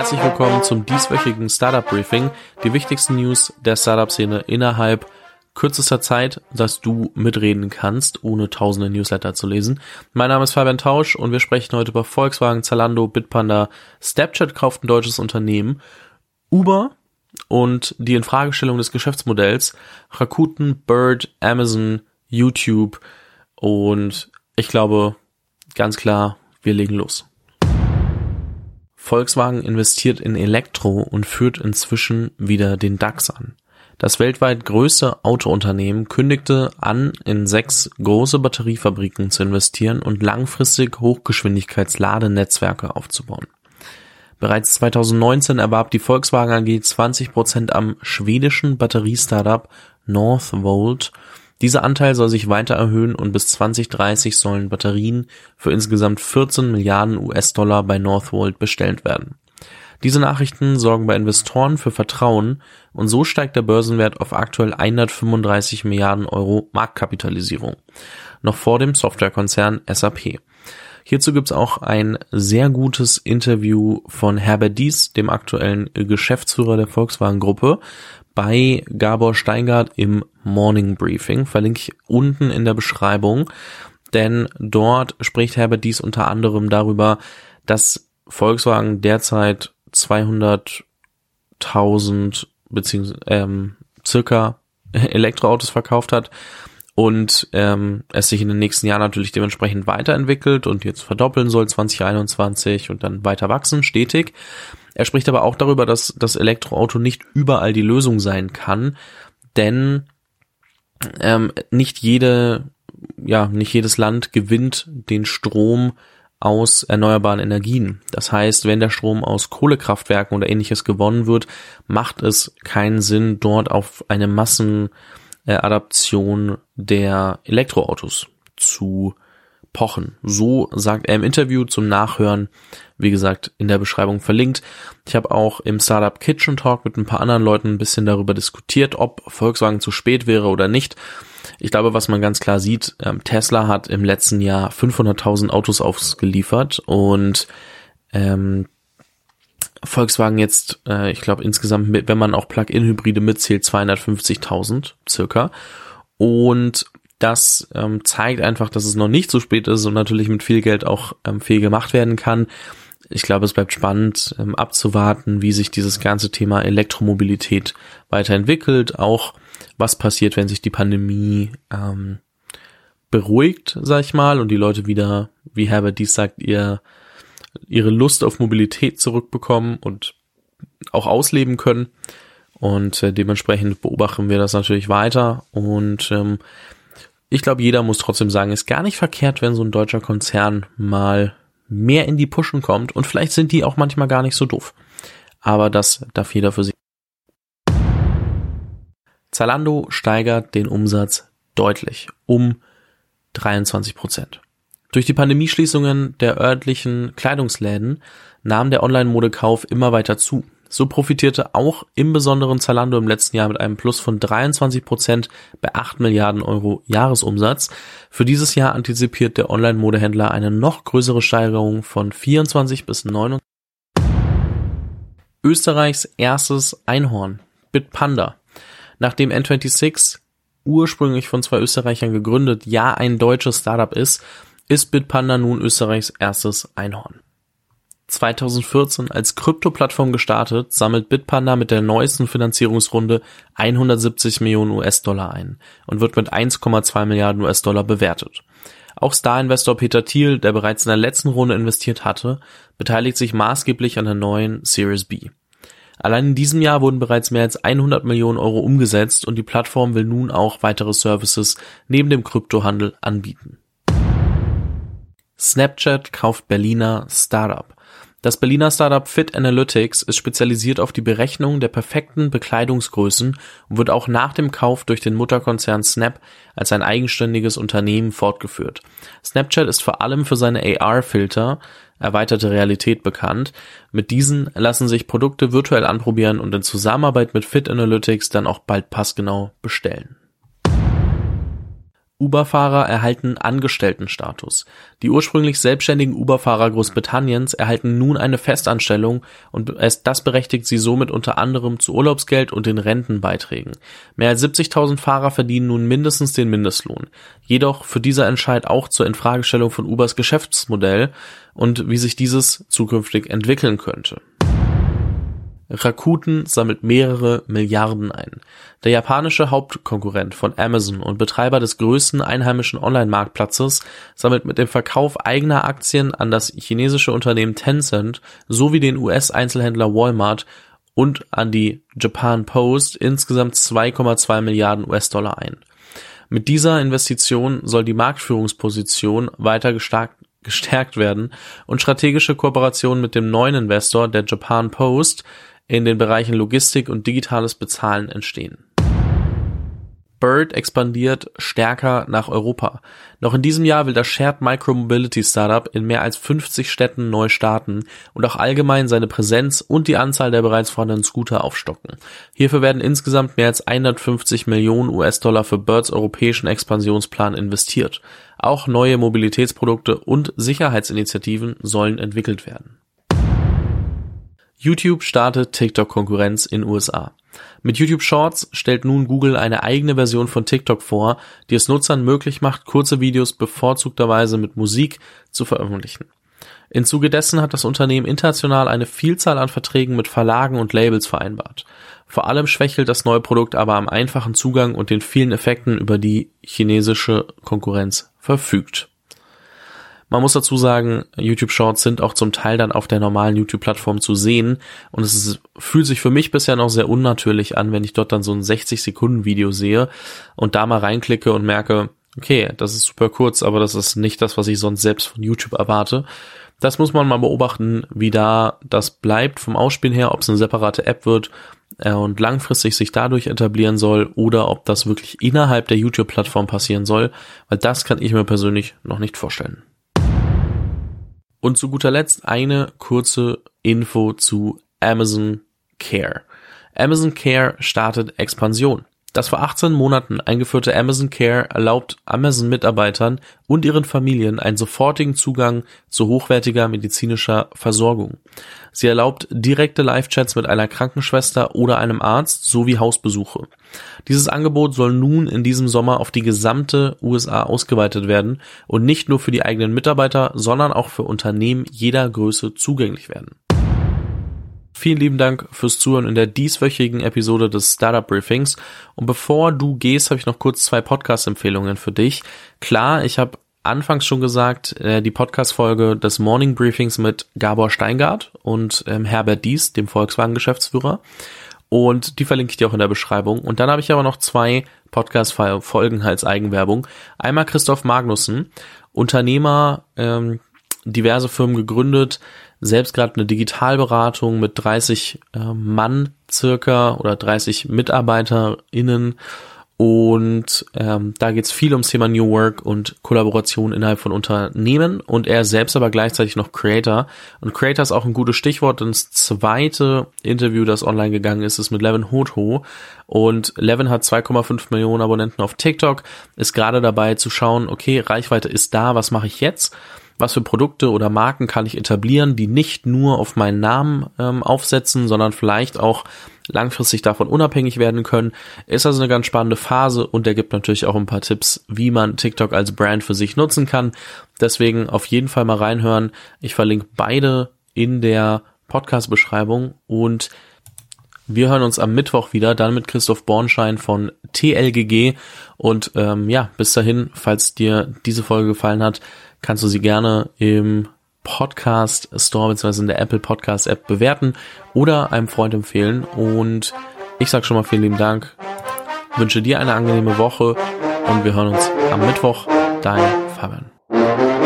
Herzlich willkommen zum dieswöchigen Startup Briefing, die wichtigsten News der Startup-Szene innerhalb kürzester Zeit, dass du mitreden kannst, ohne tausende Newsletter zu lesen. Mein Name ist Fabian Tausch und wir sprechen heute über Volkswagen, Zalando, Bitpanda, Snapchat kauft ein deutsches Unternehmen, Uber und die Infragestellung des Geschäftsmodells, Rakuten, Bird, Amazon, YouTube und ich glaube ganz klar, wir legen los. Volkswagen investiert in Elektro und führt inzwischen wieder den DAX an. Das weltweit größte Autounternehmen kündigte an, in sechs große Batteriefabriken zu investieren und langfristig Hochgeschwindigkeitsladenetzwerke aufzubauen. Bereits 2019 erwarb die Volkswagen AG 20 Prozent am schwedischen Batteriestartup Northvolt dieser Anteil soll sich weiter erhöhen und bis 2030 sollen Batterien für insgesamt 14 Milliarden US-Dollar bei Northvolt bestellt werden. Diese Nachrichten sorgen bei Investoren für Vertrauen und so steigt der Börsenwert auf aktuell 135 Milliarden Euro Marktkapitalisierung, noch vor dem Softwarekonzern SAP. Hierzu gibt's auch ein sehr gutes Interview von Herbert Dies, dem aktuellen Geschäftsführer der Volkswagen Gruppe, bei Gabor Steingart im Morning Briefing. Verlinke ich unten in der Beschreibung. Denn dort spricht Herbert Dies unter anderem darüber, dass Volkswagen derzeit 200.000 beziehungsweise ähm, circa Elektroautos verkauft hat und ähm, es sich in den nächsten Jahren natürlich dementsprechend weiterentwickelt und jetzt verdoppeln soll 2021 und dann weiter wachsen, stetig. Er spricht aber auch darüber, dass das Elektroauto nicht überall die Lösung sein kann, denn ähm, nicht jede, ja, nicht jedes Land gewinnt den Strom aus erneuerbaren Energien. Das heißt, wenn der Strom aus Kohlekraftwerken oder ähnliches gewonnen wird, macht es keinen Sinn, dort auf eine Massenadaption der Elektroautos zu pochen. So sagt er im Interview zum Nachhören, wie gesagt, in der Beschreibung verlinkt. Ich habe auch im Startup Kitchen Talk mit ein paar anderen Leuten ein bisschen darüber diskutiert, ob Volkswagen zu spät wäre oder nicht. Ich glaube, was man ganz klar sieht, ähm, Tesla hat im letzten Jahr 500.000 Autos ausgeliefert und ähm, Volkswagen jetzt, äh, ich glaube insgesamt, wenn man auch Plug-in-Hybride mitzählt, 250.000 circa. Und das ähm, zeigt einfach, dass es noch nicht so spät ist und natürlich mit viel Geld auch ähm, viel gemacht werden kann. Ich glaube, es bleibt spannend ähm, abzuwarten, wie sich dieses ganze Thema Elektromobilität weiterentwickelt, auch was passiert, wenn sich die Pandemie ähm, beruhigt, sag ich mal, und die Leute wieder, wie Herbert dies sagt, ihr ihre Lust auf Mobilität zurückbekommen und auch ausleben können. Und äh, dementsprechend beobachten wir das natürlich weiter und ähm, ich glaube, jeder muss trotzdem sagen, ist gar nicht verkehrt, wenn so ein deutscher Konzern mal mehr in die Pushen kommt und vielleicht sind die auch manchmal gar nicht so doof. Aber das darf jeder für sich. Zalando steigert den Umsatz deutlich um 23 Prozent. Durch die Pandemieschließungen der örtlichen Kleidungsläden nahm der Online-Modekauf immer weiter zu. So profitierte auch im besonderen Zalando im letzten Jahr mit einem Plus von 23 Prozent bei 8 Milliarden Euro Jahresumsatz. Für dieses Jahr antizipiert der Online-Modehändler eine noch größere Steigerung von 24 bis 29. Österreichs erstes Einhorn, Bitpanda. Nachdem N26 ursprünglich von zwei Österreichern gegründet, ja ein deutsches Startup ist, ist Bitpanda nun Österreichs erstes Einhorn. 2014 als Krypto-Plattform gestartet, sammelt Bitpanda mit der neuesten Finanzierungsrunde 170 Millionen US-Dollar ein und wird mit 1,2 Milliarden US-Dollar bewertet. Auch Star-Investor Peter Thiel, der bereits in der letzten Runde investiert hatte, beteiligt sich maßgeblich an der neuen Series B. Allein in diesem Jahr wurden bereits mehr als 100 Millionen Euro umgesetzt und die Plattform will nun auch weitere Services neben dem Kryptohandel anbieten. Snapchat kauft Berliner Startup. Das Berliner Startup Fit Analytics ist spezialisiert auf die Berechnung der perfekten Bekleidungsgrößen und wird auch nach dem Kauf durch den Mutterkonzern Snap als ein eigenständiges Unternehmen fortgeführt. Snapchat ist vor allem für seine AR-Filter, erweiterte Realität bekannt. Mit diesen lassen sich Produkte virtuell anprobieren und in Zusammenarbeit mit Fit Analytics dann auch bald passgenau bestellen. Uber-Fahrer erhalten Angestelltenstatus. Die ursprünglich selbstständigen Uber-Fahrer Großbritanniens erhalten nun eine Festanstellung und das berechtigt sie somit unter anderem zu Urlaubsgeld und den Rentenbeiträgen. Mehr als 70.000 Fahrer verdienen nun mindestens den Mindestlohn. Jedoch führt dieser Entscheid auch zur Infragestellung von Ubers Geschäftsmodell und wie sich dieses zukünftig entwickeln könnte. Rakuten sammelt mehrere Milliarden ein. Der japanische Hauptkonkurrent von Amazon und Betreiber des größten einheimischen Online-Marktplatzes sammelt mit dem Verkauf eigener Aktien an das chinesische Unternehmen Tencent sowie den US-Einzelhändler Walmart und an die Japan Post insgesamt 2,2 Milliarden US-Dollar ein. Mit dieser Investition soll die Marktführungsposition weiter gestärkt gestärkt werden und strategische Kooperationen mit dem neuen Investor der Japan Post in den Bereichen Logistik und digitales Bezahlen entstehen. Bird expandiert stärker nach Europa. Noch in diesem Jahr will das Shared Micromobility Startup in mehr als 50 Städten neu starten und auch allgemein seine Präsenz und die Anzahl der bereits vorhandenen Scooter aufstocken. Hierfür werden insgesamt mehr als 150 Millionen US-Dollar für Birds europäischen Expansionsplan investiert. Auch neue Mobilitätsprodukte und Sicherheitsinitiativen sollen entwickelt werden. YouTube startet TikTok-Konkurrenz in USA. Mit YouTube Shorts stellt nun Google eine eigene Version von TikTok vor, die es Nutzern möglich macht, kurze Videos bevorzugterweise mit Musik zu veröffentlichen. Im Zuge dessen hat das Unternehmen international eine Vielzahl an Verträgen mit Verlagen und Labels vereinbart. Vor allem schwächelt das neue Produkt aber am einfachen Zugang und den vielen Effekten, über die chinesische Konkurrenz verfügt. Man muss dazu sagen, YouTube Shorts sind auch zum Teil dann auf der normalen YouTube-Plattform zu sehen und es ist, fühlt sich für mich bisher noch sehr unnatürlich an, wenn ich dort dann so ein 60-Sekunden-Video sehe und da mal reinklicke und merke, okay, das ist super kurz, aber das ist nicht das, was ich sonst selbst von YouTube erwarte. Das muss man mal beobachten, wie da das bleibt vom Ausspielen her, ob es eine separate App wird äh, und langfristig sich dadurch etablieren soll oder ob das wirklich innerhalb der YouTube-Plattform passieren soll, weil das kann ich mir persönlich noch nicht vorstellen. Und zu guter Letzt eine kurze Info zu Amazon Care. Amazon Care startet Expansion. Das vor 18 Monaten eingeführte Amazon Care erlaubt Amazon-Mitarbeitern und ihren Familien einen sofortigen Zugang zu hochwertiger medizinischer Versorgung. Sie erlaubt direkte Live-Chats mit einer Krankenschwester oder einem Arzt sowie Hausbesuche. Dieses Angebot soll nun in diesem Sommer auf die gesamte USA ausgeweitet werden und nicht nur für die eigenen Mitarbeiter, sondern auch für Unternehmen jeder Größe zugänglich werden. Vielen lieben Dank fürs Zuhören in der dieswöchigen Episode des Startup Briefings. Und bevor du gehst, habe ich noch kurz zwei Podcast-Empfehlungen für dich. Klar, ich habe anfangs schon gesagt, äh, die Podcast-Folge des Morning Briefings mit Gabor Steingart und ähm, Herbert Dies, dem Volkswagen-Geschäftsführer. Und die verlinke ich dir auch in der Beschreibung. Und dann habe ich aber noch zwei Podcast-Folgen als Eigenwerbung. Einmal Christoph Magnussen, Unternehmer, ähm, diverse Firmen gegründet, selbst gerade eine Digitalberatung mit 30 äh, Mann circa oder 30 MitarbeiterInnen und ähm, da geht es viel ums Thema New Work und Kollaboration innerhalb von Unternehmen und er selbst aber gleichzeitig noch Creator. Und Creator ist auch ein gutes Stichwort, denn das zweite Interview, das online gegangen ist, ist mit Levin Hotho. Und Levin hat 2,5 Millionen Abonnenten auf TikTok, ist gerade dabei zu schauen, okay, Reichweite ist da, was mache ich jetzt? Was für Produkte oder Marken kann ich etablieren, die nicht nur auf meinen Namen ähm, aufsetzen, sondern vielleicht auch langfristig davon unabhängig werden können. Ist also eine ganz spannende Phase und er gibt natürlich auch ein paar Tipps, wie man TikTok als Brand für sich nutzen kann. Deswegen auf jeden Fall mal reinhören. Ich verlinke beide in der Podcast-Beschreibung und wir hören uns am Mittwoch wieder, dann mit Christoph Bornschein von TLGG. Und ähm, ja, bis dahin, falls dir diese Folge gefallen hat, kannst du sie gerne im Podcast Store bzw. in der Apple Podcast App bewerten oder einem Freund empfehlen. Und ich sage schon mal vielen lieben Dank, wünsche dir eine angenehme Woche und wir hören uns am Mittwoch. Dein Fabian.